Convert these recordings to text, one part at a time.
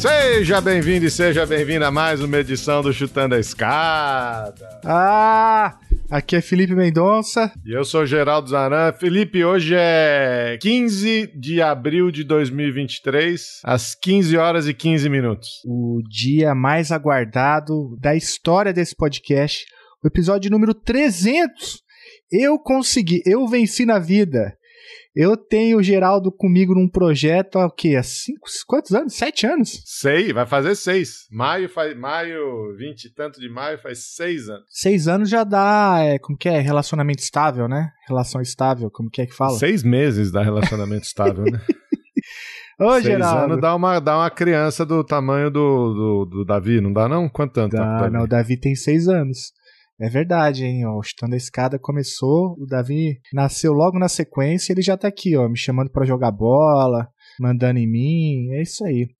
Seja bem-vindo e seja bem-vinda a mais uma edição do Chutando a Escada. Ah, aqui é Felipe Mendonça. E eu sou Geraldo Zaran. Felipe, hoje é 15 de abril de 2023, às 15 horas e 15 minutos. O dia mais aguardado da história desse podcast, o episódio número 300. Eu consegui, eu venci na vida. Eu tenho o Geraldo comigo num projeto há o quê? Há cinco, quantos anos? Sete anos? Sei, vai fazer seis. Maio faz maio, vinte e tanto de maio faz seis anos. Seis anos já dá, é, como que é? Relacionamento estável, né? Relação estável, como que é que fala? Seis meses dá relacionamento estável, né? Ô, Seis Geraldo. anos dá uma, dá uma criança do tamanho do, do, do Davi, não dá não? Quanto tanto? Dá, Davi? não, o Davi tem seis anos. É verdade, hein? Ó, o Chutando a Escada começou, o Davi nasceu logo na sequência, ele já tá aqui, ó, me chamando pra jogar bola, mandando em mim, é isso aí.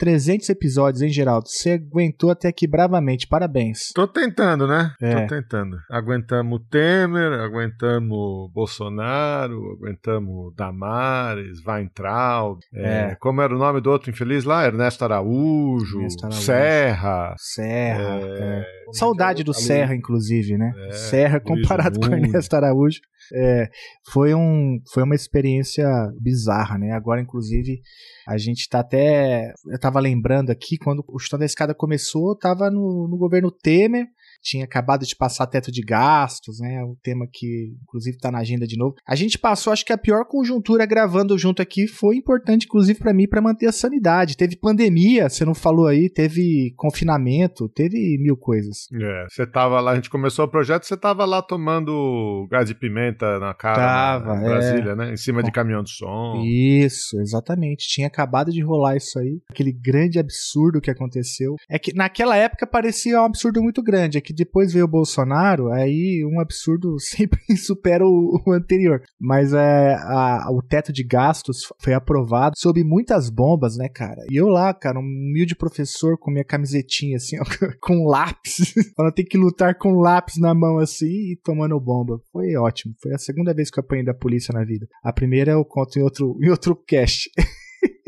300 episódios, hein, Geraldo? Você aguentou até aqui bravamente, parabéns. Tô tentando, né? É. Tô tentando. Aguentamos o Temer, aguentamos o Bolsonaro, aguentamos Damares, Weintraub. é, É. Como era o nome do outro infeliz lá? Ernesto Araújo, Ernesto Araújo. Serra. Serra, É, é. Saudade do Serra, inclusive, né? É, Serra Luiz comparado com Mundo. Ernesto Araújo. É, foi, um, foi uma experiência bizarra, né? Agora, inclusive, a gente tá até. Eu tava lembrando aqui, quando o Chutando da Escada começou, tava no, no governo Temer. Tinha acabado de passar teto de gastos, né? Um tema que, inclusive, tá na agenda de novo. A gente passou, acho que a pior conjuntura gravando junto aqui foi importante, inclusive, pra mim, pra manter a sanidade. Teve pandemia, você não falou aí, teve confinamento, teve mil coisas. É, você tava lá, a gente começou o projeto, você tava lá tomando gás de pimenta na cara Tava, na, é. em Brasília, né? Em cima de caminhão de som. Isso, exatamente. Tinha acabado de rolar isso aí. Aquele grande absurdo que aconteceu. É que naquela época parecia um absurdo muito grande. É que depois veio o Bolsonaro, aí um absurdo sempre supera o, o anterior. Mas é, a- o teto de gastos foi aprovado sob muitas bombas, né, cara? E eu lá, cara, um humilde professor com minha camisetinha assim, ó, com lápis. Falando, tem que lutar com lápis na mão assim e tomando bomba. Foi ótimo. Foi a segunda vez que eu apanhei da polícia na vida. A primeira eu conto em outro, em outro cast.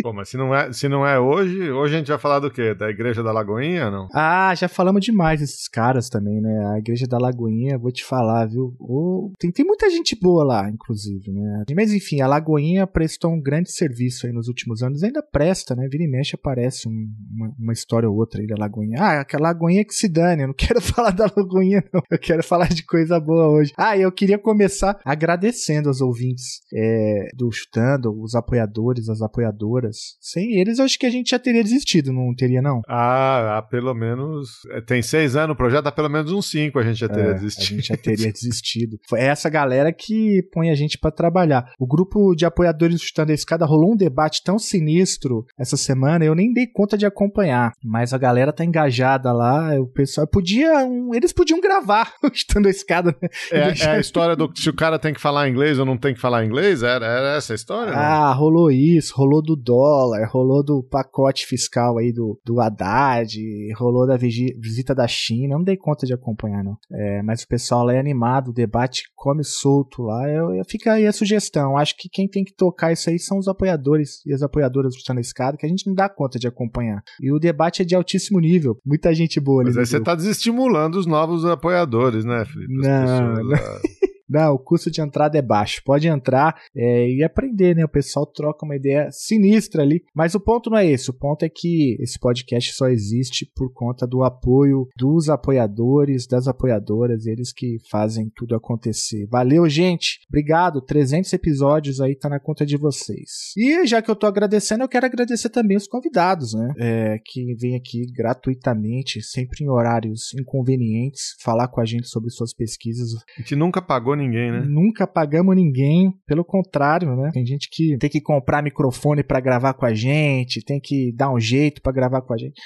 Pô, mas se não, é, se não é hoje, hoje a gente vai falar do quê? Da Igreja da Lagoinha não? Ah, já falamos demais desses caras também, né? A Igreja da Lagoinha, vou te falar, viu? Ô, tem, tem muita gente boa lá, inclusive, né? Mas enfim, a Lagoinha prestou um grande serviço aí nos últimos anos. Ainda presta, né? Vira e mexe aparece um- uma, uma história ou outra aí da Lagoinha. Ah, aquela Lagoinha que se dane. Eu não quero falar da Lagoinha, não. Eu quero falar de coisa boa hoje. Ah, eu queria começar agradecendo aos ouvintes é, do Chutando, os apoiadores, as apoiadoras. Sem eles, eu acho que a gente já teria desistido, não teria, não? Ah, há pelo menos. é, Tem seis anos o projeto, há pelo menos uns cinco a gente já teria É, desistido. A gente já teria desistido. Foi essa galera que põe a gente pra trabalhar. O grupo de apoiadores do Chutando a Escada rolou um debate tão sinistro essa semana, eu nem dei conta de acompanhar. Mas a galera tá engajada lá, o pessoal podia. um- eles podiam gravar o Chutando a Escada, né? É, é a história do se o cara tem que falar inglês ou não tem que falar inglês? Era, era essa a história? Ah, rolou isso, rolou do dólar, rolou do pacote fiscal aí do, do Haddad, rolou da visita da China, não dei conta de acompanhar, não. É, mas o pessoal lá é animado, o debate come solto lá. Eu, eu- fica aí a sugestão. Acho que quem tem que tocar isso aí são os apoiadores e as apoiadoras do Chutando Escada, que a gente não dá conta de acompanhar. E o debate é de altíssimo nível. Muita gente boa ali. Mas aí você grupo. tá desestimulando os novos apoiadores, né, Felipe? As Não, pessoas, não. ah, o custo de entrada é baixo. Pode entrar é, e aprender, né? O pessoal troca uma ideia sinistra ali. Mas o ponto não é esse. O ponto é que esse podcast só existe por conta do apoio dos apoiadores, das apoiadoras, eles que fazem tudo acontecer. Valeu, gente. Obrigado. 300 episódios aí tá na conta de vocês. E já que eu tô agradecendo, eu quero agradecer também os convidados, né? É, que vêm aqui gratuitamente, sempre em horários inconvenientes, falar com a gente sobre suas pesquisas. a gente nunca pagou ninguém, né? Nunca pagamos ninguém, pelo contrário, né? Tem gente que tem que comprar microfone pra gravar com a gente, tem que dar um jeito pra gravar com a gente.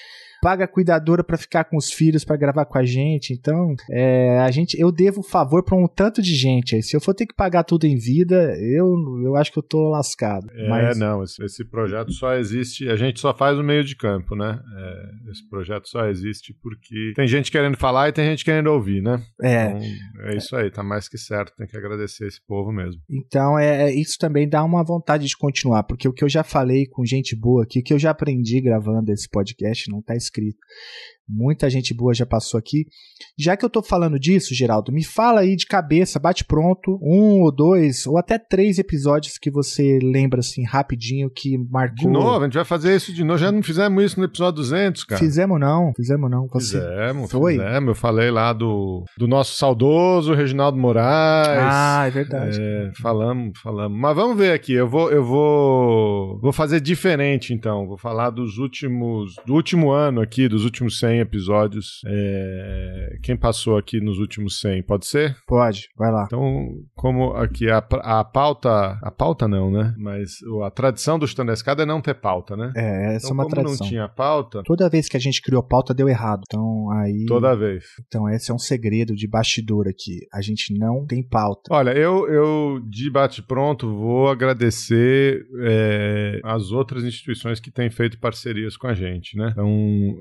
Paga a cuidadora para ficar com os filhos para gravar com a gente. Então, é, a gente, eu devo favor para um tanto de gente. Aí, se eu for ter que pagar tudo em vida, eu, eu acho que eu tô lascado. É, Mas, não, esse, esse projeto só existe, a gente só faz o meio de campo, né? É, esse projeto só existe porque tem gente querendo falar e tem gente querendo ouvir, né? é, Então, é isso aí, tá mais que certo, tem que agradecer esse povo mesmo. Então, é, isso também dá uma vontade de continuar, porque o que eu já falei com gente boa aqui, o que eu já aprendi gravando esse podcast, não tá escrito. скрит. Muita gente boa já passou aqui. Já que eu tô falando disso, Geraldo, me fala aí de cabeça, bate pronto, um ou dois, ou até três episódios que você lembra assim rapidinho que marcou. De novo, a gente vai fazer isso de novo. Já não fizemos isso no episódio 200, cara. Fizemos não, fizemos não. Você... Fizemos, Foi? fizemos. Eu falei lá do, do nosso saudoso Reginaldo Moraes. Ah, é verdade. É, falamos, falamos. Mas vamos ver aqui. Eu vou, eu vou, vou fazer diferente, então. Vou falar dos últimos, do último ano aqui, dos últimos 100 episódios. É, quem passou aqui nos últimos 100, pode ser? Pode, vai lá. Então, como aqui a, a pauta, a pauta não, né? Mas a tradição do Chutando a Escada é não ter pauta, né? É, essa então, é uma como tradição. não tinha pauta, Toda vez que a gente criou pauta deu errado. Então aí, toda vez. então esse é um segredo de bastidor aqui. A gente não tem pauta. Olha, eu, eu de bate-pronto vou agradecer é, as outras instituições que têm feito parcerias com a gente, né? Então,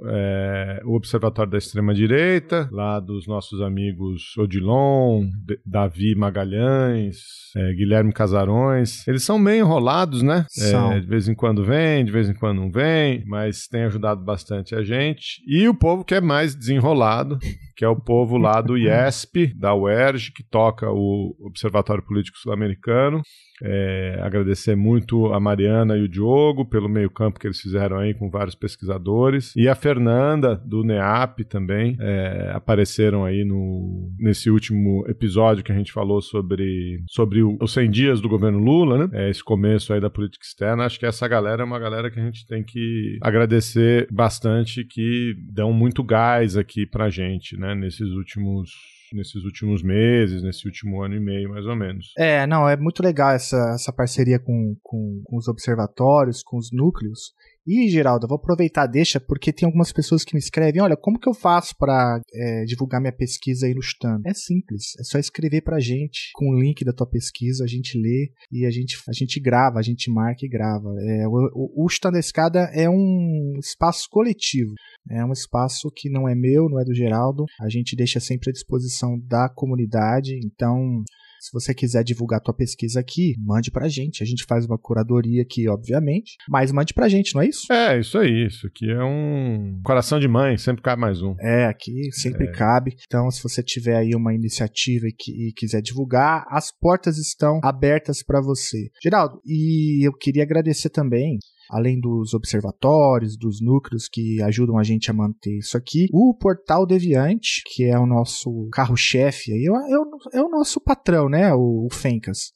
é, o Observatório da Extrema-Direita, lá dos nossos amigos Odilon, D- Davi Magalhães, é, Guilherme Casarões. Eles são meio enrolados, né? É, São. de vez em quando vem, de vez em quando não vem, mas tem ajudado bastante a gente. E o povo que é mais desenrolado, que é o povo lá do IESP, da UERJ, que toca o Observatório Político Sul-Americano. É, agradecer muito a Mariana e o Diogo pelo meio-campo que eles fizeram aí com vários pesquisadores. E a Fernanda, do NEAP, também, é, apareceram aí no, nesse último episódio que a gente falou sobre, sobre o- os 100 dias do governo Lula, né? É, esse começo aí da política externa. Acho que essa galera é uma galera que a gente tem que agradecer bastante, que dão muito gás aqui pra gente, né? Nesses últimos nesses últimos meses, nesse último ano e meio, mais ou menos. É, não, é muito legal essa, essa parceria com, com, com os observatórios, com os núcleos. E, Geraldo, eu vou aproveitar, deixa, porque tem algumas pessoas que me escrevem, olha, como que eu faço pra é, divulgar minha pesquisa aí no Stano? É simples, é só escrever pra gente, com o link da tua pesquisa, a gente lê e a gente, a gente grava, a gente marca e grava. É, o, o, o Stano da Escada é um espaço coletivo, é um espaço que não é meu, não é do Geraldo, a gente deixa sempre à disposição da comunidade, então se você quiser divulgar tua pesquisa aqui, mande pra gente. A gente faz uma curadoria aqui, obviamente, mas mande pra gente, não é isso? É, isso aí. Isso aqui é um coração de mãe, sempre cabe mais um. É, aqui sempre cabe. Então, se você tiver aí uma iniciativa e, que- e quiser divulgar, as portas estão abertas para você. Geraldo, e eu queria agradecer também. Além dos observatórios, dos núcleos que ajudam a gente a manter isso aqui, o Portal Deviante, que é o nosso carro-chefe, é, é é o nosso patrão, né? O, o Fencas.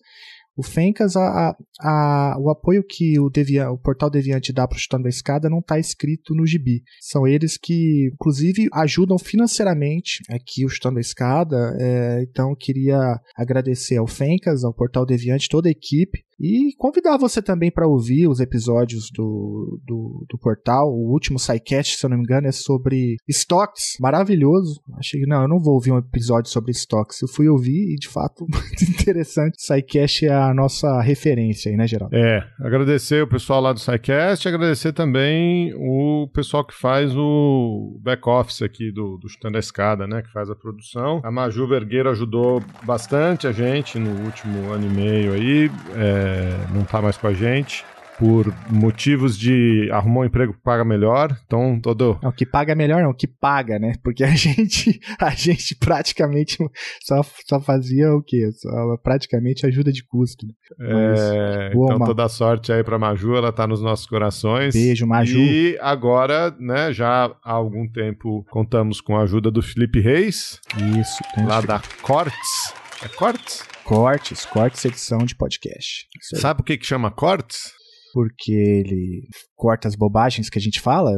O Fencas, a, a- o apoio que o, Devian, o Portal Deviante dá para o Chutando a Escada não está escrito no gibi. São eles que, inclusive, ajudam financeiramente aqui o Chutando a Escada. é, então, queria agradecer ao Fencas, ao Portal Deviante, toda a equipe. E convidar você também para ouvir os episódios do, do, do portal. O último SciCast, se eu não me engano, é sobre estoques. Maravilhoso. Achei que, não, eu não vou ouvir um episódio sobre estoques. Eu fui ouvir e, de fato, muito interessante. SciCast é a nossa referência aí, né, Geraldo? É, agradecer o pessoal lá do SciCast, agradecer também o pessoal que faz o back-office aqui do, do Chutando a Escada, né, que faz a produção. A Maju Vergueiro ajudou bastante a gente no último ano e meio aí, é, não tá mais com a gente. Por motivos de arrumar um emprego que paga melhor, então todo. Não, o que paga é melhor não, o que paga, né? Porque a gente, a gente praticamente só, só fazia o quê? Só praticamente ajuda de custo. É, Boa, então Maju. toda sorte aí pra Maju, ela tá nos nossos corações. Beijo, Maju. E agora, né, já há algum tempo contamos com a ajuda do Felipe Reis, Isso, tem lá da Cortes. É Cortes? cortes, cortes edição de podcast. Sabe por que que chama Cortes? Porque ele corta as bobagens que a gente fala.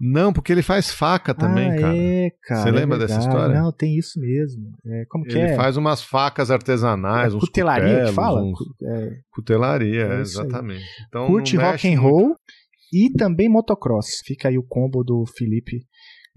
Não, porque ele faz faca também, ah, cara. É, cara. Você é lembra dessa verdade. história? Não, tem isso mesmo. É, como que Ele é? faz umas facas artesanais, É cutelaria que fala? uns- é, Cutelaria, É exatamente. Então, curte rock and muito. roll e também motocross. Fica aí o combo do Felipe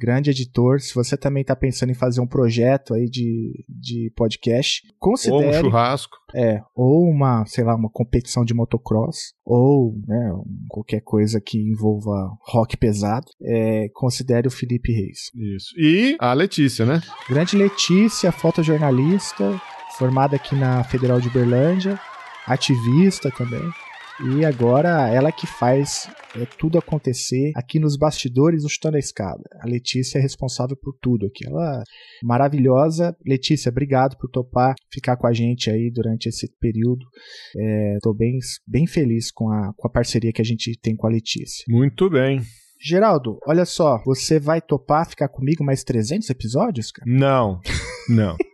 grande editor. Se você também está pensando em fazer um projeto aí de, de podcast, considere. Ou um churrasco. É, ou uma, sei lá, uma competição de motocross, ou né, qualquer coisa que envolva rock pesado, é, considere o Felipe Reis. Isso. E a Letícia, né? Grande Letícia, fotojornalista, formada aqui na Federal de Uberlândia, ativista também. E agora ela que faz é, tudo acontecer aqui nos bastidores do Chutando a Escada. A Letícia é responsável por tudo aqui. Ela é maravilhosa. Letícia, obrigado por topar ficar com a gente aí durante esse período. Estou é, bem, bem feliz com a, com a parceria que a gente tem com a Letícia. Muito bem. Geraldo, olha só, você vai topar ficar comigo mais 300 episódios, cara? Não, não.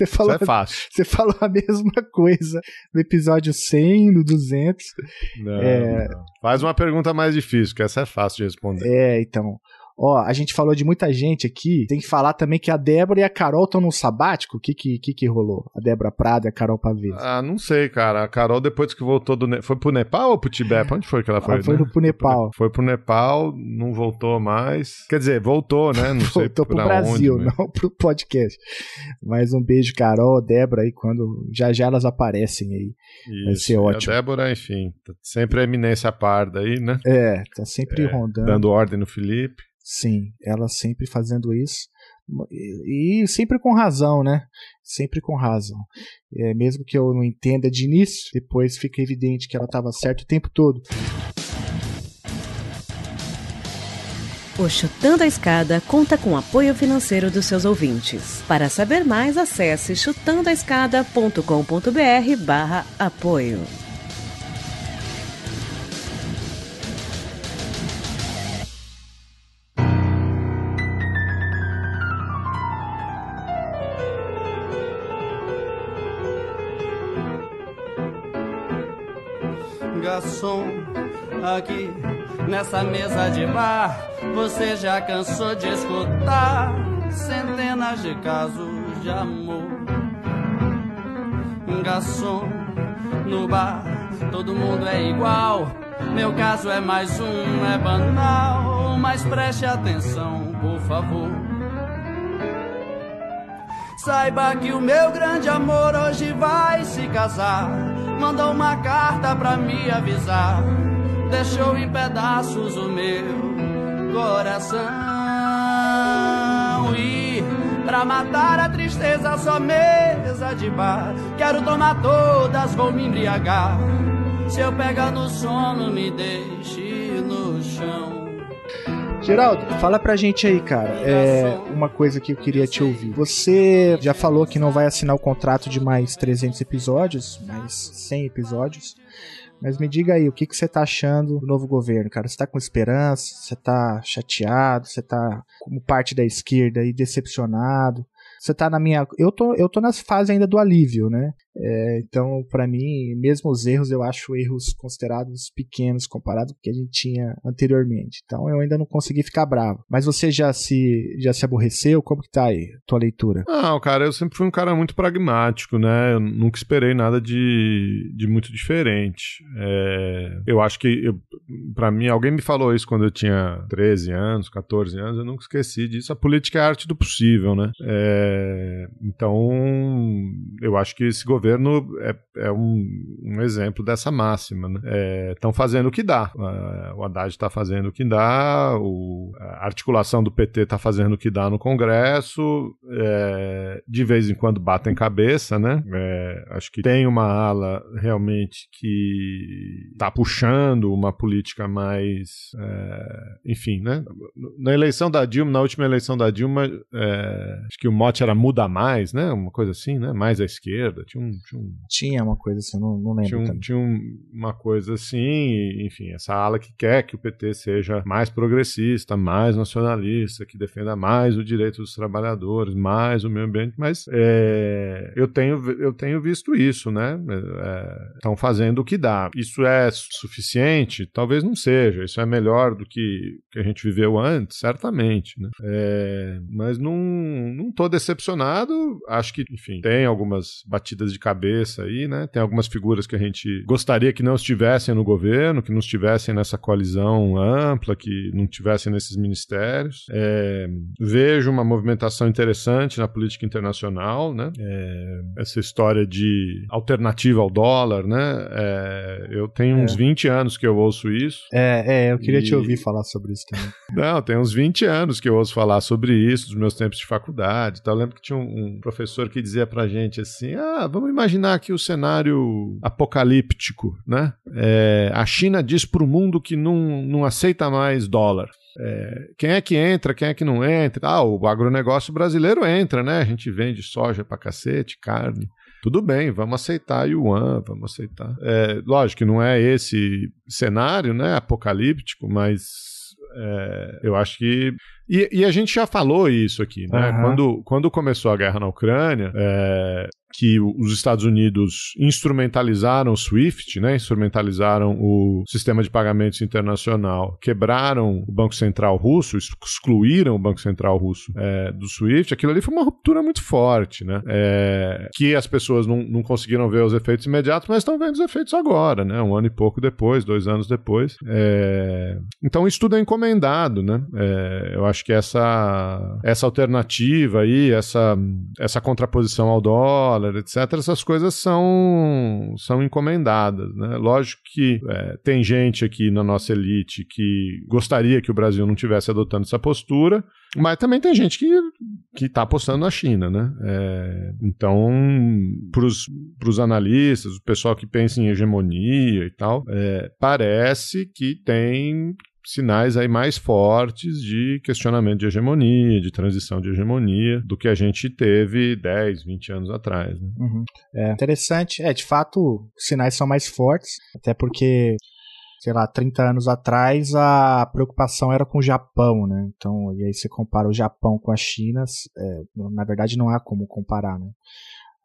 Você falou, Isso é fácil. Você falou a mesma coisa no episódio 100, no 200. Não, é... não. Faz uma pergunta mais difícil, que essa é fácil de responder. É, então. Ó, a gente falou de muita gente aqui. Tem que falar também que a Débora e a Carol estão num sabático. O que que, que que rolou? A Débora Prada e a Carol Pavês. Ah, não sei, cara. A Carol, depois que voltou do. Ne... Foi pro Nepal ou pro Tibete? Onde foi que ela foi? Ela foi né? pro Nepal. Foi pro Nepal, não voltou mais. Quer dizer, voltou, né? Não sei voltou pro Brasil, onde, mas- não pro podcast. Mas um beijo, Carol, Débora, aí quando. Já já elas aparecem aí. Vai Isso. ser E ótimo. A Débora, enfim, tá sempre a eminência parda aí, né? É, tá sempre É, rondando. Dando ordem no Felipe. Sim, ela sempre fazendo isso. E, sempre com razão, né? Sempre com razão. É, mesmo que eu não entenda de início, depois fica evidente que ela estava certa o tempo todo. O Chutando a Escada conta com apoio financeiro dos seus ouvintes. Para saber mais, acesse chutandoaescada.com.br barra apoio. Garçom, aqui nessa mesa de bar, você já cansou de escutar centenas de casos de amor. Garçom, no bar, todo mundo é igual. Meu caso é mais um, é banal, mas preste atenção, por favor. Saiba que o meu grande amor hoje vai se casar. Mandou uma carta pra me avisar. Deixou em pedaços o meu coração. E pra matar a tristeza, só mesa de bar. Quero tomar todas, vou me embriagar. Se eu pegar no sono, me deixe no chão. Geraldo, fala pra gente aí, cara. É uma coisa que eu queria te ouvir. Você já falou que não vai assinar o contrato de mais 300 episódios, mais 100 episódios. Mas me diga aí, o que, que você tá achando do novo governo, cara? Você tá com esperança? Você tá chateado? Você tá como parte da esquerda e decepcionado? Você tá na minha. Eu tô, eu tô nessa fase ainda do alívio, né? É, então, pra mim, mesmo os erros, eu acho erros considerados pequenos comparado com o que a gente tinha anteriormente. Então, eu ainda não consegui ficar bravo. Mas você já se, já se aborreceu? Como que tá aí tua leitura? Não, cara, eu sempre fui um cara muito pragmático, né? Eu nunca esperei nada de, de muito diferente. É, eu acho que, pra mim, alguém me falou isso quando eu tinha 13 anos, 14 anos, eu nunca esqueci disso. A política é a arte do possível, né? É, então, eu acho que esse governo é, é um, um exemplo dessa máxima, né? Estão fazendo o que dá. É, o Haddad está fazendo o que dá, o, a articulação do PT está fazendo o que dá no Congresso, é, de vez em quando batem cabeça, né? É, acho que tem uma ala realmente que está puxando uma política mais, é, enfim, né? Na eleição da Dilma, na última eleição da Dilma, é, acho que o mote era muda mais, né? Uma coisa assim, né? Mais à esquerda, tinha um, tinha um Tinha uma coisa assim, não, não lembro tinha, um- tinha um- uma coisa assim, e, enfim, essa ala que quer que o PT seja mais progressista, mais nacionalista, que defenda mais o direito dos trabalhadores, mais o meio ambiente, mas é, eu, tenho, eu tenho visto isso, né? Estão fazendo o que dá. Isso é suficiente? Talvez não seja. Isso é melhor do que, que a gente viveu antes, certamente, né? É, mas não, não tô decepcionado. Acho que, enfim, tem algumas batidas de cabeça aí, né? Tem algumas figuras que a gente gostaria que não estivessem no governo, que não estivessem nessa coalizão ampla, que não estivessem nesses ministérios. É, vejo uma movimentação interessante na política internacional, né? É, essa história de alternativa ao dólar, né? É, eu tenho uns 20 é. anos que eu ouço isso. É, é eu queria e... te ouvir falar sobre isso também. Não, tem uns 20 anos que eu ouço falar sobre isso, dos meus tempos de faculdade. Então, eu lembro que tinha um, um professor que dizia pra gente assim: ah, vamos imaginar aqui o cenário apocalíptico, né? É, a China diz pro mundo que não, não aceita mais dólar. É, quem é que entra, quem é que não entra? Ah, o agronegócio brasileiro entra, né? A gente vende soja pra cacete, carne. Tudo bem, vamos aceitar Yuan, vamos aceitar. É, lógico que não é esse cenário, né, apocalíptico, mas é, eu acho que. E, e, a gente já falou isso aqui, né? Uhum. Quando, quando começou a guerra na Ucrânia, é, que os Estados Unidos instrumentalizaram o SWIFT, né, instrumentalizaram o sistema de pagamentos internacional, quebraram o Banco Central russo, excluíram o Banco Central russo é, do SWIFT, aquilo ali foi uma ruptura muito forte, né, é, que as pessoas não, não conseguiram ver os efeitos imediatos, mas estão vendo os efeitos agora, né, um ano e pouco depois, dois anos depois. É, então isso tudo é encomendado, né, é, eu acho que essa, essa alternativa aí, essa, essa contraposição ao dólar, dólar, etc., essas coisas são, são encomendadas. Né? Lógico que é, tem gente aqui na nossa elite que gostaria que o Brasil não tivesse adotando essa postura, mas também tem gente que está apostando na China. Né? É, então, para os analistas, o pessoal que pensa em hegemonia e tal, é, parece que tem sinais aí mais fortes de questionamento de hegemonia, de transição de hegemonia, do que a gente teve 10, 20 anos atrás. Né? Uhum. É interessante. É, de fato, os sinais são mais fortes, até porque sei lá, 30 anos atrás a preocupação era com o Japão, né? Então, e aí você compara o Japão com a China, é, na verdade não há como comparar, né?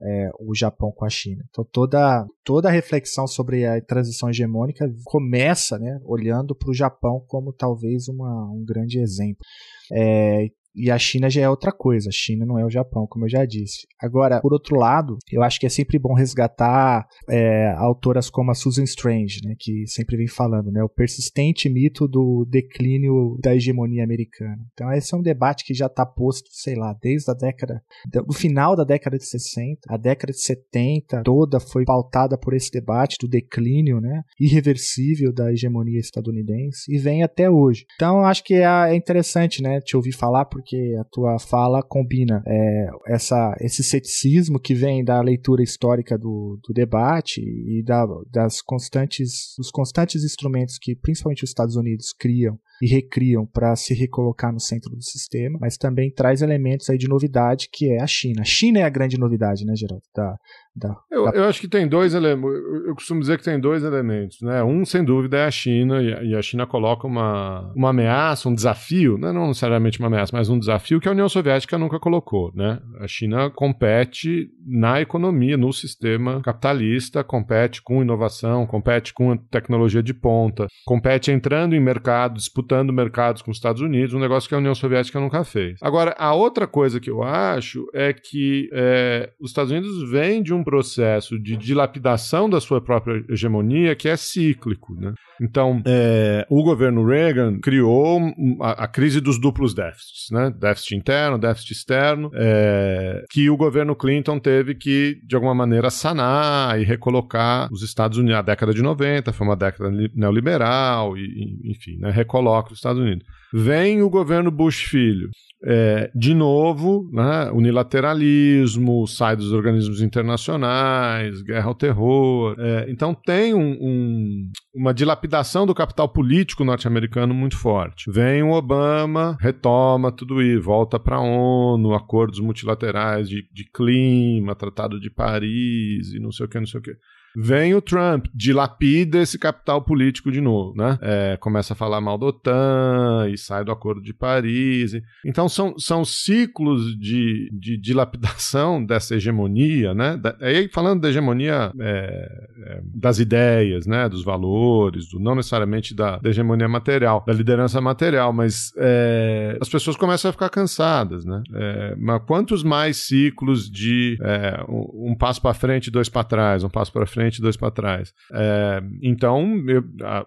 É, o Japão com a China. Então toda, toda a reflexão sobre a transição hegemônica começa né, olhando para o Japão como talvez uma, um grande exemplo. É, e a China já é outra coisa. A China não é o Japão, como eu já disse. Agora, por outro lado, eu acho que é sempre bom resgatar é, autoras como a Susan Strange, né, que sempre vem falando, né, o persistente mito do declínio da hegemonia americana. Então, esse é um debate que já está posto, sei lá, desde a década, do final da década de 60, a década de 70 toda foi pautada por esse debate do declínio, né, irreversível da hegemonia estadunidense e vem até hoje. Então, acho que é, é interessante, né, te ouvir falar porque porque a tua fala combina é, essa, esse ceticismo que vem da leitura histórica do, do debate e da, das constantes, dos constantes instrumentos que principalmente os Estados Unidos criam e recriam para se recolocar no centro do sistema, mas também traz elementos aí de novidade que é a China. A China é a grande novidade, né, Geraldo? Da, da, eu, da... eu, acho que tem dois elementos. Eu costumo dizer que tem dois elementos, né? Um, sem dúvida, é a China, e a China coloca uma, uma ameaça, um desafio, né? não necessariamente uma ameaça, mas um desafio que a União Soviética nunca colocou, né? A China compete na economia, no sistema capitalista, compete com inovação, compete com tecnologia de ponta, compete entrando em mercado, disputando disputando mercados com os Estados Unidos, um negócio que a União Soviética nunca fez. Agora, a outra coisa que eu acho é que é, os Estados Unidos vêm de um processo de dilapidação da sua própria hegemonia que é cíclico, né? Então, é, o governo Reagan criou a, a, crise dos duplos déficits, né? Déficit interno, déficit externo, é, que o governo Clinton teve que, de alguma maneira, sanar e recolocar os Estados Unidos. A década de 90 foi uma década neoliberal, e, enfim, né? recoloca os Estados Unidos. Vem o governo Bush filho, é, de novo, né, unilateralismo, sai dos organismos internacionais, guerra ao terror. É, então tem um, um, uma dilapidação do capital político norte-americano muito forte. Vem o Obama, retoma tudo isso, volta para a ONU, acordos multilaterais de, de clima, Tratado de Paris e não sei o que, não sei o que. Vem o Trump, dilapida esse capital político de novo, né? É, começa a falar mal da OTAN e sai do Acordo de Paris. Então são, são ciclos de, de dilapidação dessa hegemonia, né? Da, aí falando da hegemonia é, é, das ideias, né? Dos valores, do, não necessariamente da, da, hegemonia material, da liderança material, mas é, as pessoas começam a ficar cansadas, né? É, mas quantos mais ciclos de é, um, um, passo para frente, dois para trás, um passo para frente, dois para trás. então, eu,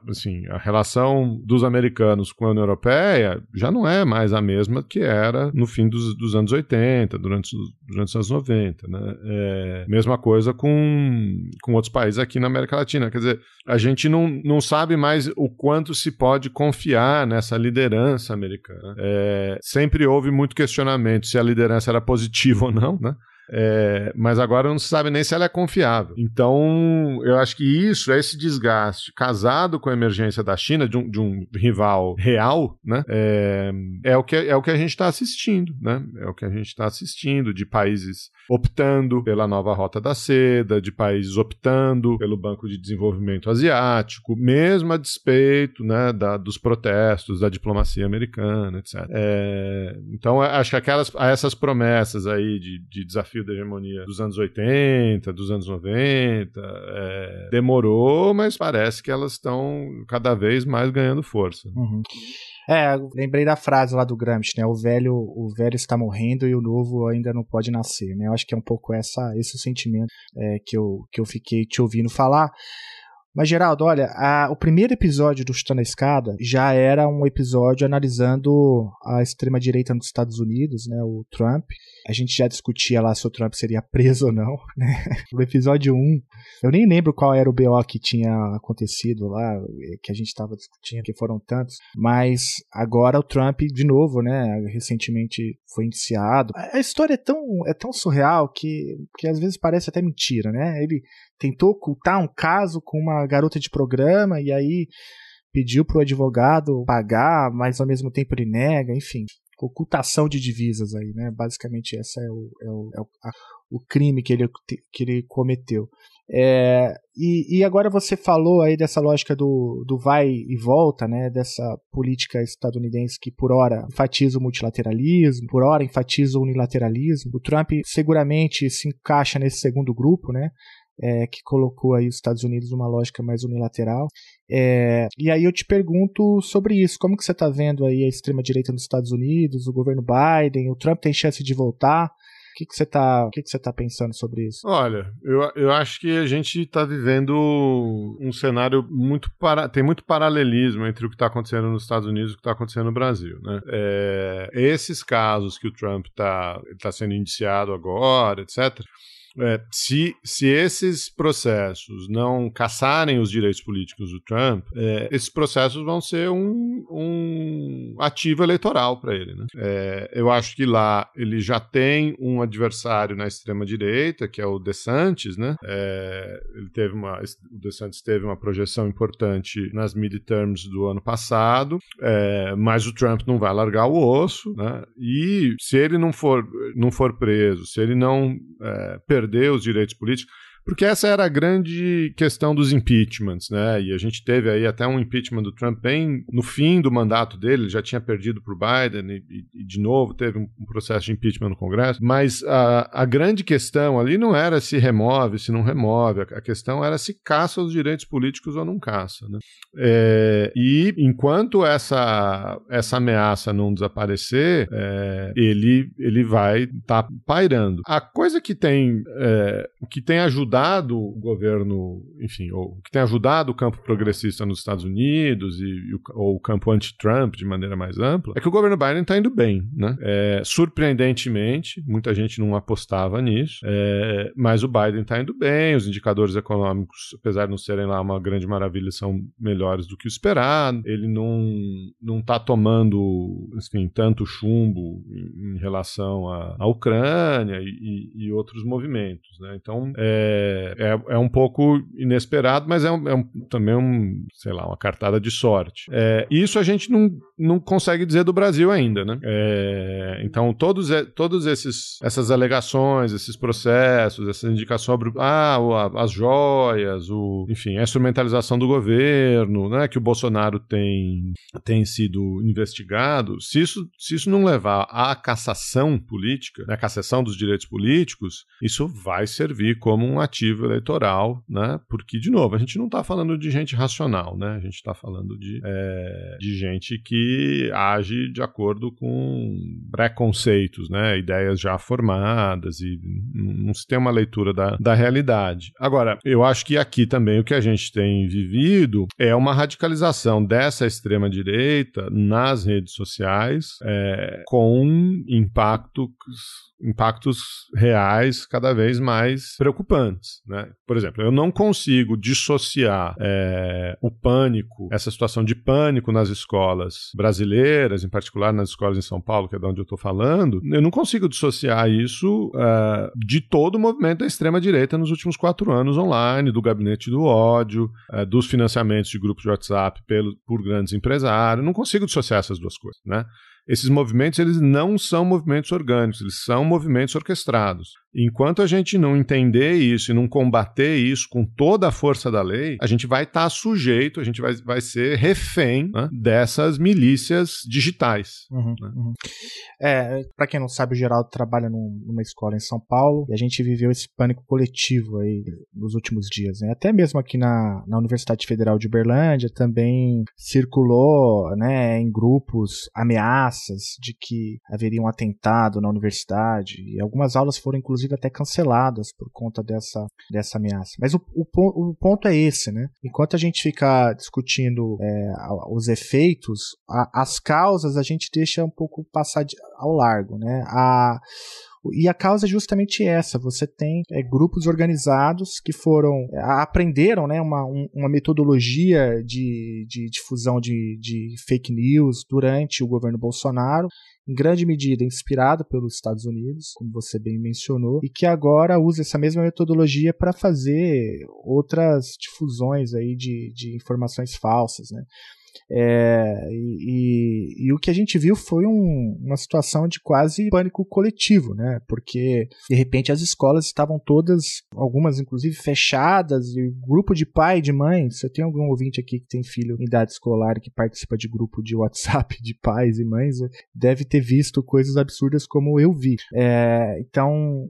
assim, a relação dos americanos com a União Europeia já não é mais a mesma que era no fim dos, dos anos 80, durante, durante os anos 90. Né? É, mesma coisa com, com outros países aqui na América Latina. Quer dizer, a gente não, não sabe mais o quanto se pode confiar nessa liderança americana. É, sempre houve muito questionamento se a liderança era positiva ou não, né? É, mas agora não se sabe nem se ela é confiável. Então, eu acho que isso, esse desgaste, casado com a emergência da China, de um, de um rival real, né, é, é, o que, é o que a gente está assistindo. Né? É o que a gente está assistindo, de países optando pela nova rota da seda, de países optando pelo Banco de Desenvolvimento Asiático, mesmo a despeito né, da, dos protestos, da diplomacia americana, etc. É, então, acho que aquelas, essas promessas aí de, de desafio da hegemonia dos anos 80, dos anos 90. É, demorou, mas parece que elas estão cada vez mais ganhando força. Uhum. É, lembrei da frase lá do Gramsci, né? O velho, o velho está morrendo e o novo ainda não pode nascer, né? Eu acho que é um pouco essa, esse sentimento é, que, eu, que eu fiquei te ouvindo falar. Mas, Geraldo, olha, a, o primeiro episódio do Chutando a Escada já era um episódio analisando a extrema-direita nos Estados Unidos, né, o Trump. A gente já discutia lá se o Trump seria preso ou não, né? No episódio 1, eu nem lembro qual era o BO que tinha acontecido lá, que a gente estava discutindo, que foram tantos. Mas agora o Trump, de novo, né, recentemente foi indiciado. A história é tão, é tão surreal que, que às vezes parece até mentira, né? Ele tentou ocultar um caso com uma garota de programa e aí pediu para o advogado pagar, mas ao mesmo tempo ele nega, enfim. Ocultação de divisas aí, né? Basicamente, esse é o, é o, é o, a, o crime que ele, que ele cometeu. É, e, e, agora você falou aí dessa lógica do, do vai e volta, né? Dessa política estadunidense que por hora enfatiza o multilateralismo, por hora enfatiza o unilateralismo. O Trump seguramente se encaixa nesse segundo grupo, né? É, que colocou aí os Estados Unidos numa lógica mais unilateral. É, e aí eu te pergunto sobre isso, como que você está vendo aí a extrema-direita nos Estados Unidos, o governo Biden, o Trump tem chance de voltar? O que, que você está que que você tá pensando sobre isso? Olha, eu, eu acho que a gente está vivendo um cenário muito para, tem muito paralelismo entre o que está acontecendo nos Estados Unidos e o que está acontecendo no Brasil, né? É, esses casos que o Trump está tá sendo indiciado agora, etc é, se, se esses processos não caçarem os direitos políticos do Trump, é, esses processos vão ser um, um ativo eleitoral para ele. Né? É, eu acho que lá ele já tem um adversário na extrema-direita, que é o DeSantis. Né? É, ele teve uma, o DeSantis teve uma projeção importante nas midterms do ano passado, é, mas o Trump não vai largar o osso. Né? E se ele não for, não for preso, se ele não é, perder os direitos políticos, porque essa era a grande questão dos impeachments, né? E a gente teve aí até um impeachment do Trump bem no fim do mandato dele, ele já tinha perdido para o Biden e, e, de novo teve um, processo de impeachment no Congresso. Mas a, a, grande questão ali não era se remove, se não remove, a, a questão era se caça os direitos políticos ou não caça, né? É, e enquanto essa, essa ameaça não desaparecer, é, ele, ele vai estar tá pairando. A coisa que tem, é, que tem ajudado ajudado o governo, enfim, ou que tem ajudado o campo progressista nos Estados Unidos e, e o, ou o campo anti-Trump de maneira mais ampla, é que o governo Biden está indo bem, né? É, surpreendentemente, muita gente não apostava nisso, é, mas o Biden está indo bem, os indicadores econômicos, apesar de não serem lá uma grande maravilha, são melhores do que o esperado. Ele não não está tomando, enfim, tanto chumbo em, em relação à, à Ucrânia e, e, e, outros movimentos, né? Então, é, é, é, é um pouco inesperado, mas é, um, é um, também um, sei lá, uma cartada de sorte. É, isso a gente não, não consegue dizer do Brasil ainda, né? É, então, todos, todos esses essas alegações, esses processos, essas indicações sobre ah, as joias, o, enfim, a instrumentalização do governo, né, que o Bolsonaro tem, tem sido investigado, se isso, se isso não levar à cassação política, né, a cassação dos direitos políticos, isso vai servir como um ativo eleitoral, né, porque, de novo, a gente não está falando de gente racional, né, a gente está falando de, é, de gente que age de acordo com preconceitos, né, ideias já formadas e não se tem uma leitura da, da realidade. Agora, eu acho que aqui também o que a gente tem vivido é uma radicalização dessa extrema-direita nas redes sociais é, com impactos impactos reais cada vez mais preocupantes. Né? Por exemplo, eu não consigo dissociar é, o pânico, essa situação de pânico nas escolas brasileiras, em particular nas escolas em São Paulo, que é de onde eu estou falando, eu não consigo dissociar isso é, de todo o movimento da extrema-direita nos últimos quatro anos online, do gabinete do ódio, é, dos financiamentos de grupos de WhatsApp pelo, por grandes empresários. Não consigo dissociar essas duas coisas. Né? Esses movimentos eles não são movimentos orgânicos, eles são movimentos orquestrados. Enquanto a gente não entender isso e não combater isso com toda a força da lei, a gente vai estar tá sujeito, a gente vai, vai ser refém né, dessas milícias digitais. Uhum, né? uhum. É, para quem não sabe, o Geraldo trabalha num, numa escola em São Paulo e a gente viveu esse pânico coletivo aí nos últimos dias. Né? Até mesmo aqui na, na Universidade Federal de Uberlândia também circulou né, em grupos ameaças ameaças de que haveria um atentado na universidade, e algumas aulas foram inclusive até canceladas por conta dessa, dessa ameaça. Mas o, o, o ponto é esse, né? Enquanto a gente fica discutindo é, os efeitos, a, as causas a gente deixa um pouco passar de, ao largo, né? A, e a causa é justamente essa: você tem é, grupos organizados que foram é, aprenderam né, uma, um, uma metodologia de, de difusão de, de fake news durante o governo Bolsonaro em grande medida inspirado pelos Estados Unidos, como você bem mencionou, e que agora usa essa mesma metodologia para fazer outras difusões aí de, de informações falsas, né? É, e, e, o que a gente viu foi um, uma situação de quase pânico coletivo, né? Porque de repente as escolas estavam todas, algumas inclusive fechadas, e grupo de pai de mãe. Se eu tenho algum ouvinte aqui que tem filho em idade escolar que participa de grupo de WhatsApp de pais e mães, deve ter visto coisas absurdas como eu vi. É, então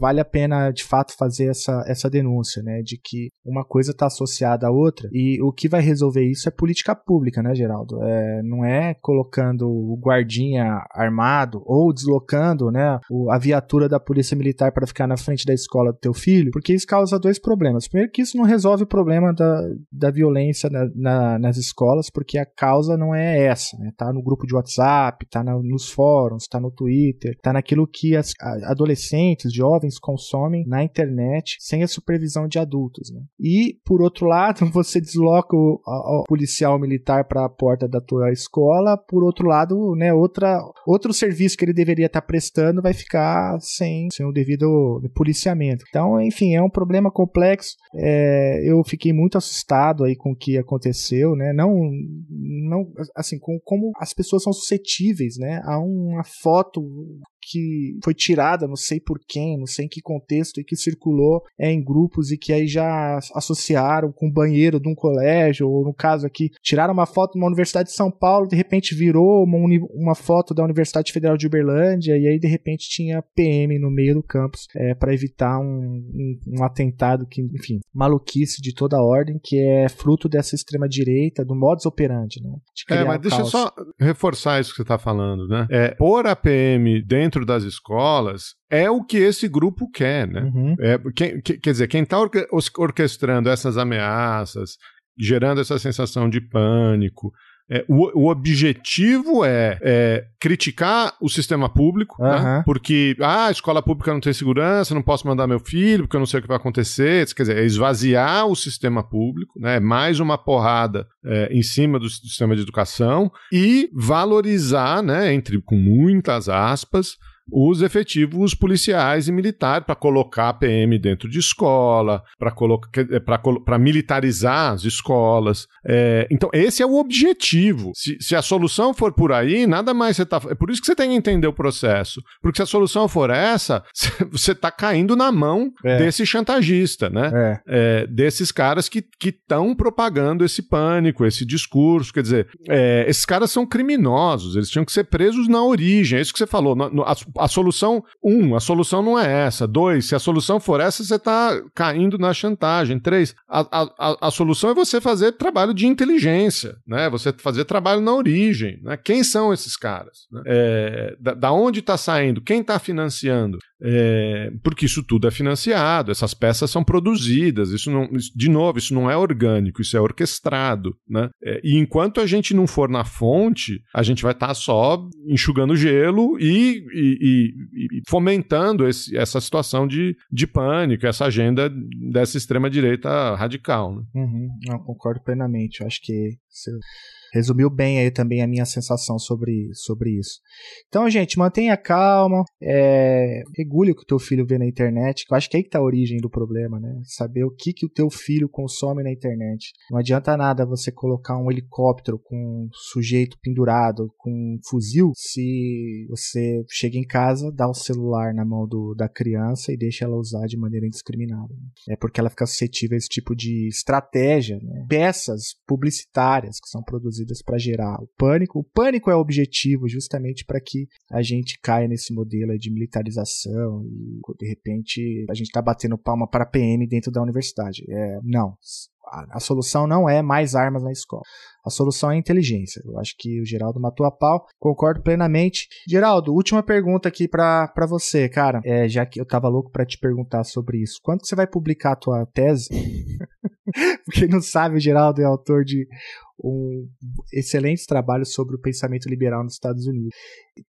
vale a pena de fato fazer essa, essa denúncia, né, de que uma coisa está associada à outra e o que vai resolver isso é política pública, né, Geraldo? É, não é colocando o guardinha armado ou deslocando, né, a viatura da polícia militar para ficar na frente da escola do teu filho, porque isso causa dois problemas. Primeiro que isso não resolve o problema da, da violência na, na, nas escolas, porque a causa não é essa, né? Tá no grupo de WhatsApp, tá na, nos fóruns, tá no Twitter, tá naquilo que as adolescentes, jovens jovens consomem na internet sem a supervisão de adultos. Né? E, por outro lado, você desloca o, o policial militar para a porta da tua escola, por outro lado, né, outra, outro serviço que ele deveria estar tá prestando vai ficar sem, sem o devido policiamento. Então, enfim, é um problema complexo. É, eu fiquei muito assustado aí com o que aconteceu, né? Não, não assim, com como as pessoas são suscetíveis, né, a uma foto que foi tirada, não sei por quem, não sei em que contexto, e que circulou é, em grupos e que aí já associaram com o banheiro de um colégio, ou no caso aqui, tiraram uma foto de uma Universidade de São Paulo, de repente virou uma, uma foto da Universidade Federal de Uberlândia, e aí de repente tinha PM no meio do campus é, para evitar um, um, um, atentado que, enfim, maluquice de toda a ordem, que é fruto dessa extrema-direita, do modus operandi, né? De é, mas deixa eu só reforçar isso que você está falando, né? É, por a PM dentro dentro das escolas é o que esse grupo quer, né? Uhum. É, quem, que, quer dizer, quem está orque orquestrando essas ameaças, gerando essa sensação de pânico, é, o, o, objetivo é, é, criticar o sistema público, uhum. né? porque ah, a escola pública não tem segurança, não posso mandar meu filho, porque eu não sei o que vai acontecer. Quer dizer, é esvaziar o sistema público, né? mais uma porrada é, em cima do, do, sistema de educação e valorizar, né, entre com muitas aspas, os efetivos policiais e militares para colocar a PM dentro de escola, para militarizar as escolas. É, então, esse é o objetivo. Se, se, a solução for por aí, nada mais você está. É por isso que você tem que entender o processo. Porque se a solução for essa, você está caindo na mão é. desse chantagista, né? É. é desses caras que estão propagando esse pânico, esse discurso. Quer dizer, é, esses caras são criminosos, eles tinham que ser presos na origem. É isso que você falou. A, a solução, um, a solução não é essa. Dois, se a solução for essa, você está caindo na chantagem. Três, a, a, a solução é você fazer trabalho de inteligência, né? Você fazer trabalho na origem. Né? Quem são esses caras? Né? É, da, da, onde está saindo? Quem está financiando? É, porque isso tudo é financiado, essas peças são produzidas, isso não, isso, de novo, isso não é orgânico, isso é orquestrado, né? É, e enquanto a gente não for na fonte, a gente vai estar tá só enxugando gelo e, e, e fomentando esse, essa situação de, de pânico, essa agenda dessa extrema-direita radical. Né? Uhum, concordo plenamente. Eu acho que resumiu bem aí também a minha sensação sobre, sobre isso. Então, gente, mantenha calma, é, regule o que o teu filho vê na internet, que eu acho que é aí que tá a origem do problema, né? Saber o que, que o teu filho consome na internet. Não adianta nada você colocar um helicóptero com um sujeito pendurado com um fuzil se você chega em casa, dá o celular na mão do, da criança e deixa ela usar de maneira indiscriminada. É porque ela fica suscetível a esse tipo de estratégia, né? Peças publicitárias que são produzidas produzidas para gerar o pânico. O pânico é o objetivo justamente para que a gente caia nesse modelo de militarização e de repente a gente está batendo palma para a PM dentro da universidade. É, não, a, solução não é mais armas na escola. A solução é inteligência. Eu acho que o Geraldo matou a pau. Concordo plenamente. Geraldo, última pergunta aqui para você, cara. É, já que eu tava louco para te perguntar sobre isso. Quando você vai publicar a tua tese? Porque não sabe, o Geraldo é autor de um excelente trabalho sobre o pensamento liberal nos Estados Unidos.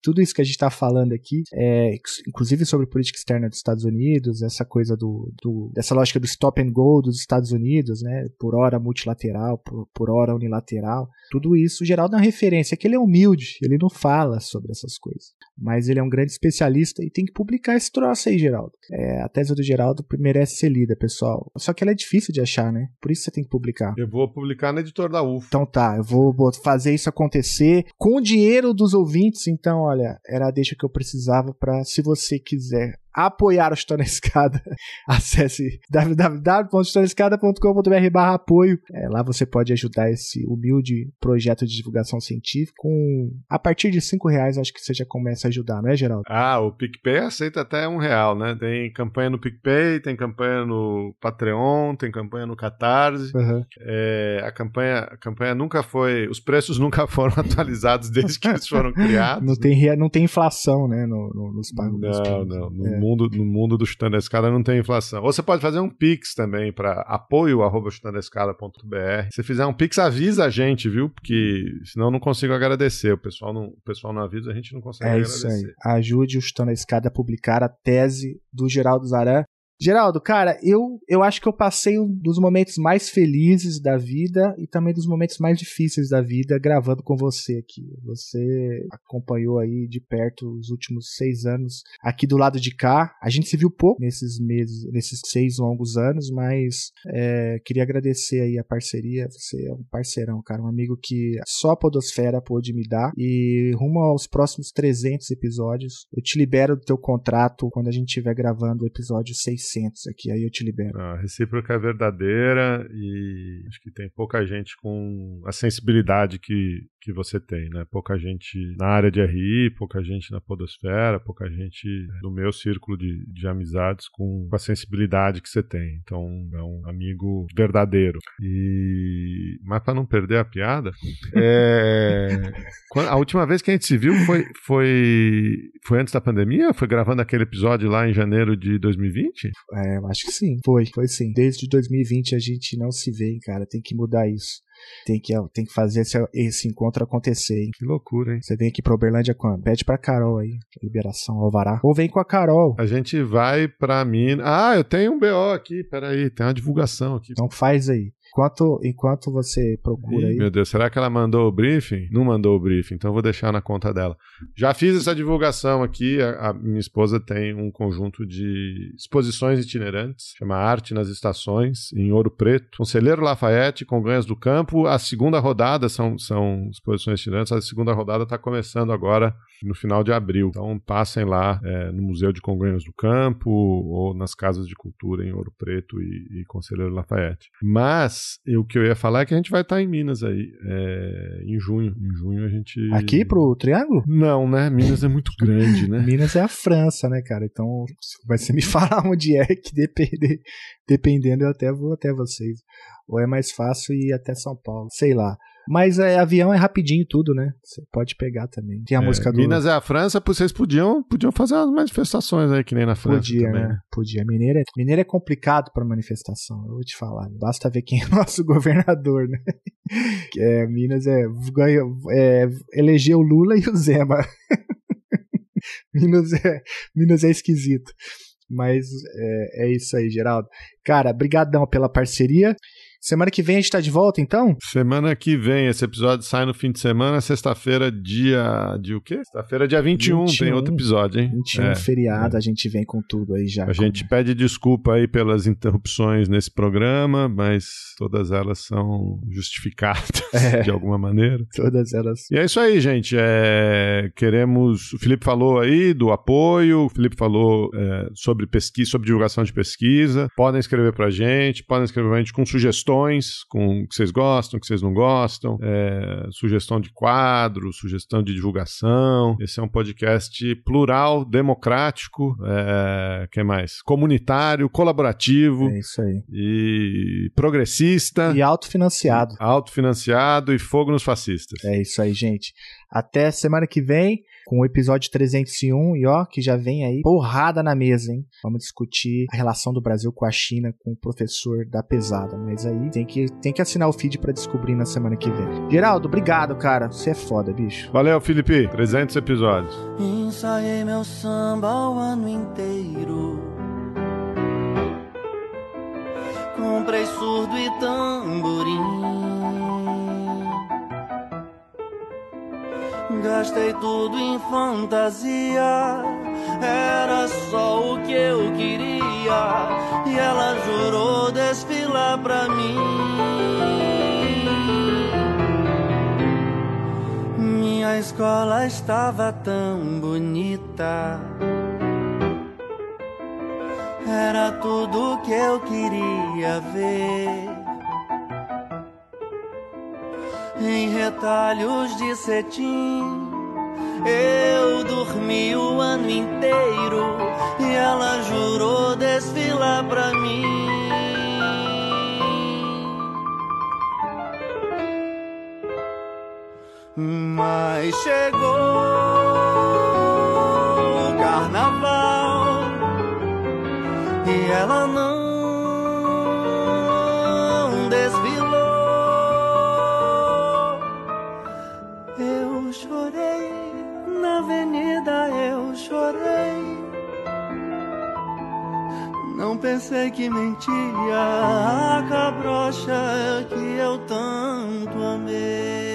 tudo isso que a gente está falando aqui, é, inclusive sobre política externa dos Estados Unidos, essa coisa do, do, dessa lógica do stop and go dos Estados Unidos, né, por hora multilateral, por, por hora unilateral, tudo isso, o Geraldo é uma referência, que ele é humilde, ele não fala sobre essas coisas, mas ele é um grande especialista e tem que publicar esse troço aí, Geraldo. É, a tese do Geraldo merece ser lida, pessoal. Só que ela é difícil de achar, né? Por isso você tem que publicar. Eu vou publicar na editor da UF. Então tá, eu vou fazer isso acontecer com o dinheiro dos ouvintes. Então, olha, era a deixa que eu precisava para, se você quiser apoiar o Estou na Escada, acesse www.estonaescada.com.br barra apoio. É, lá você pode ajudar esse humilde projeto de divulgação científica. Com, a partir de cinco reais, acho que você já começa a ajudar, né, Geraldo? Ah, o PicPay aceita até um real, né? Tem campanha no PicPay, tem campanha no Patreon, tem campanha no Catarse. Uhum. É, a, campanha, a campanha nunca foi... Os preços nunca foram atualizados desde que eles foram criados. Não tem, não tem inflação, né, no, no, nos pagos. Não, não. No é mundo, no mundo do Chutando a Escada não tem inflação. Ou você pode fazer um Pix também para apoio.chutandoescada.br. Se fizer um Pix, avisa a gente, viu? Porque senão eu não consigo agradecer. O pessoal não, o pessoal não avisa, a gente não consegue é agradecer. É isso aí. Ajude o Chutando a Escada a publicar a tese do Geraldo Zaran Geraldo, cara, eu, eu acho que eu passei um dos momentos mais felizes da vida e também dos momentos mais difíceis da vida gravando com você aqui. Você acompanhou aí de perto os últimos seis anos aqui do lado de cá. A gente se viu pouco nesses meses, nesses seis longos anos, mas é, queria agradecer aí a parceria. Você é um parceirão, cara, um amigo que só a Podosfera pôde me dar. E rumo aos próximos 300 episódios, eu te libero do teu contrato quando a gente estiver gravando o episódio 600 600 aqui, aí eu te libero. A recíproca é verdadeira e acho que tem pouca gente com a sensibilidade que, que você tem, né? Pouca gente na área de RI, pouca gente na podosfera, pouca gente no meu círculo de, de amizades com, com a sensibilidade que você tem. Então, é um amigo verdadeiro. E... Mas para não perder a piada, é... a última vez que a gente se viu foi, foi, foi antes da pandemia? Foi gravando aquele episódio lá em janeiro de 2020? É, eu acho que sim. Foi, foi sim. Desde 2020 a gente não se vê, cara. Tem que mudar isso. Tem que, tem que fazer esse, esse encontro acontecer, hein? Que loucura, hein? Você vem aqui pra Uberlândia quando? Pede pra Carol aí. Liberação Alvará. Ou vem com a Carol. A gente vai pra Minas. Ah, eu tenho um BO aqui. Peraí, tem uma divulgação aqui. Então faz aí. Enquanto, enquanto você procura Ih, aí. Meu Deus, será que ela mandou o briefing? Não mandou o briefing, então vou deixar na conta dela. Já fiz essa divulgação aqui. A, a minha esposa tem um conjunto de exposições itinerantes, chama Arte nas Estações, em Ouro Preto. Conselheiro Lafayette, Congonhas do Campo. A segunda rodada são, são exposições itinerantes. A segunda rodada está começando agora no final de abril. Então passem lá é, no Museu de Congonhas do Campo ou nas casas de cultura em Ouro Preto e, e Conselheiro Lafayette. Mas o que eu ia falar é que a gente vai estar em Minas aí é, em junho. Em junho a gente. Aqui pro Triângulo? Não, né? Minas é muito grande, né? Minas é a França, né, cara? Então, vai você me falar onde é que depende, dependendo eu até vou até vocês. Ou é mais fácil ir até São Paulo, sei lá. Mas é, avião é rapidinho tudo, né? Você pode pegar também. Tem a É, música do. Minas é a França, vocês podiam, podiam fazer umas manifestações aí, que nem na França. Podia, também. né? Podia. Mineiro é, Mineiro é complicado para manifestação, eu vou te falar. Basta ver quem é nosso governador, né? É, Minas é, ganhou- é elegeu o Lula e o Zema. Minas é, Minas é esquisito. Mas é, é isso aí, Geraldo. Cara, brigadão pela parceria. Semana que vem a gente tá de volta, então? Semana que vem, esse episódio sai no fim de semana, sexta-feira, dia. de o quê? Sexta-feira, dia 21, tem 21, outro episódio, hein? 21, É. feriado, a gente vem com tudo aí já. A gente pede desculpa aí pelas interrupções nesse programa, mas todas elas são justificadas É. de alguma maneira. Todas elas. E é isso aí, gente. É, queremos. O Felipe falou aí do apoio, o Felipe falou é, sobre pesquisa, sobre divulgação de pesquisa. Podem escrever pra gente, podem escrever pra gente com sugestões, com o que vocês gostam, o que vocês não gostam, é, sugestão de quadro, sugestão de divulgação. Esse é um podcast plural, democrático, é, que mais? Comunitário, colaborativo É isso aí. e progressista. E autofinanciado. Autofinanciado e fogo nos fascistas. É isso aí, gente. Até semana que vem com o episódio 301 e ó, que já vem aí porrada na mesa, hein? Vamos discutir a relação do Brasil com a China com o professor da pesada. Mas aí tem que, tem que assinar o feed pra descobrir na semana que vem. Geraldo, obrigado, cara. Você é foda, bicho. Valeu, Felipe. 300 episódios. Ensaiei meu samba o ano inteiro. Comprei surdo e tamborim. Gastei tudo em fantasia. Era só o que eu queria. E ela jurou desfilar pra mim. Minha escola estava tão bonita. Era tudo que eu queria ver. Em retalhos de cetim, eu dormi o ano inteiro e ela jurou desfilar pra mim. Mas chegou o carnaval e ela pensei que mentia a cabrocha que eu tanto amei.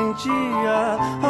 Pensei